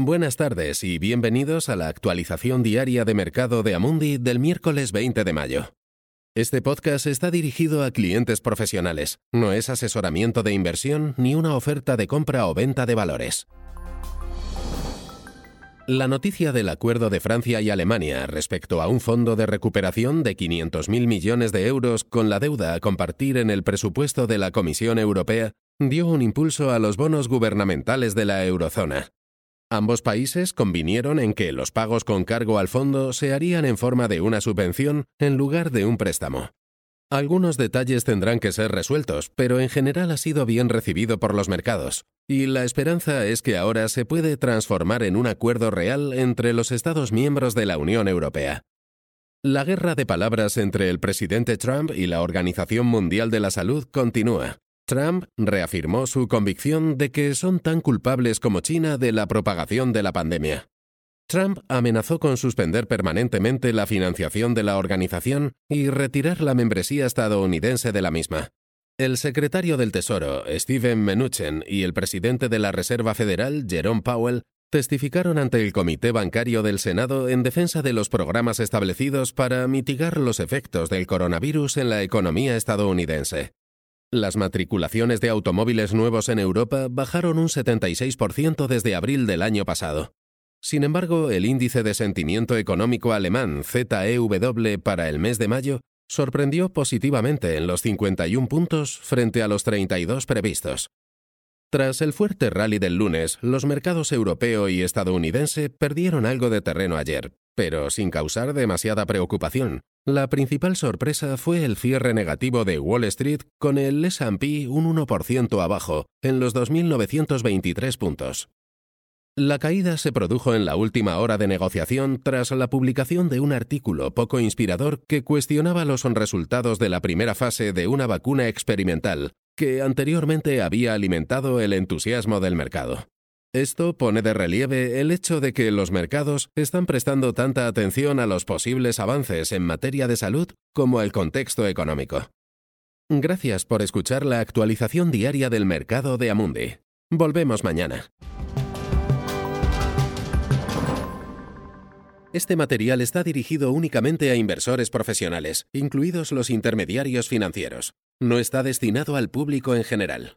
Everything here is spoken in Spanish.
Buenas tardes y bienvenidos a la actualización diaria de mercado de Amundi del miércoles 20 de mayo. Este podcast está dirigido a clientes profesionales, no es asesoramiento de inversión ni una oferta de compra o venta de valores. La noticia del acuerdo de Francia y Alemania respecto a un fondo de recuperación de 500.000 millones de euros con la deuda a compartir en el presupuesto de la Comisión Europea dio un impulso a los bonos gubernamentales de la eurozona. Ambos países convinieron en que los pagos con cargo al fondo se harían en forma de una subvención en lugar de un préstamo. Algunos detalles tendrán que ser resueltos, pero en general ha sido bien recibido por los mercados, y la esperanza es que ahora se puede transformar en un acuerdo real entre los Estados miembros de la Unión Europea. La guerra de palabras entre el presidente Trump y la Organización Mundial de la Salud continúa, Trump reafirmó su convicción de que son tan culpables como China de la propagación de la pandemia. Trump amenazó con suspender permanentemente la financiación de la organización y retirar la membresía estadounidense de la misma. El secretario del Tesoro, Steven Mnuchin, y el presidente de la Reserva Federal, Jerome Powell, testificaron ante el Comité Bancario del Senado en defensa de los programas establecidos para mitigar los efectos del coronavirus en la economía estadounidense. Las matriculaciones de automóviles nuevos en Europa bajaron un 76% desde abril del año pasado. Sin embargo, el índice de sentimiento económico alemán ZEW para el mes de mayo sorprendió positivamente en los 51 puntos frente a los 32 previstos. Tras el fuerte rally del lunes, los mercados europeo y estadounidense perdieron algo de terreno ayer, pero sin causar demasiada preocupación. La principal sorpresa fue el cierre negativo de Wall Street con el S&P un 1% abajo, en los 2.923 puntos. La caída se produjo en la última hora de negociación tras la publicación de un artículo poco inspirador que cuestionaba los resultados de la primera fase de una vacuna experimental que anteriormente había alimentado el entusiasmo del mercado. Esto pone de relieve el hecho de que los mercados están prestando tanta atención a los posibles avances en materia de salud como al contexto económico. Gracias por escuchar la actualización diaria del mercado de Amundi. Volvemos mañana. Este material está dirigido únicamente a inversores profesionales, incluidos los intermediarios financieros. No está destinado al público en general.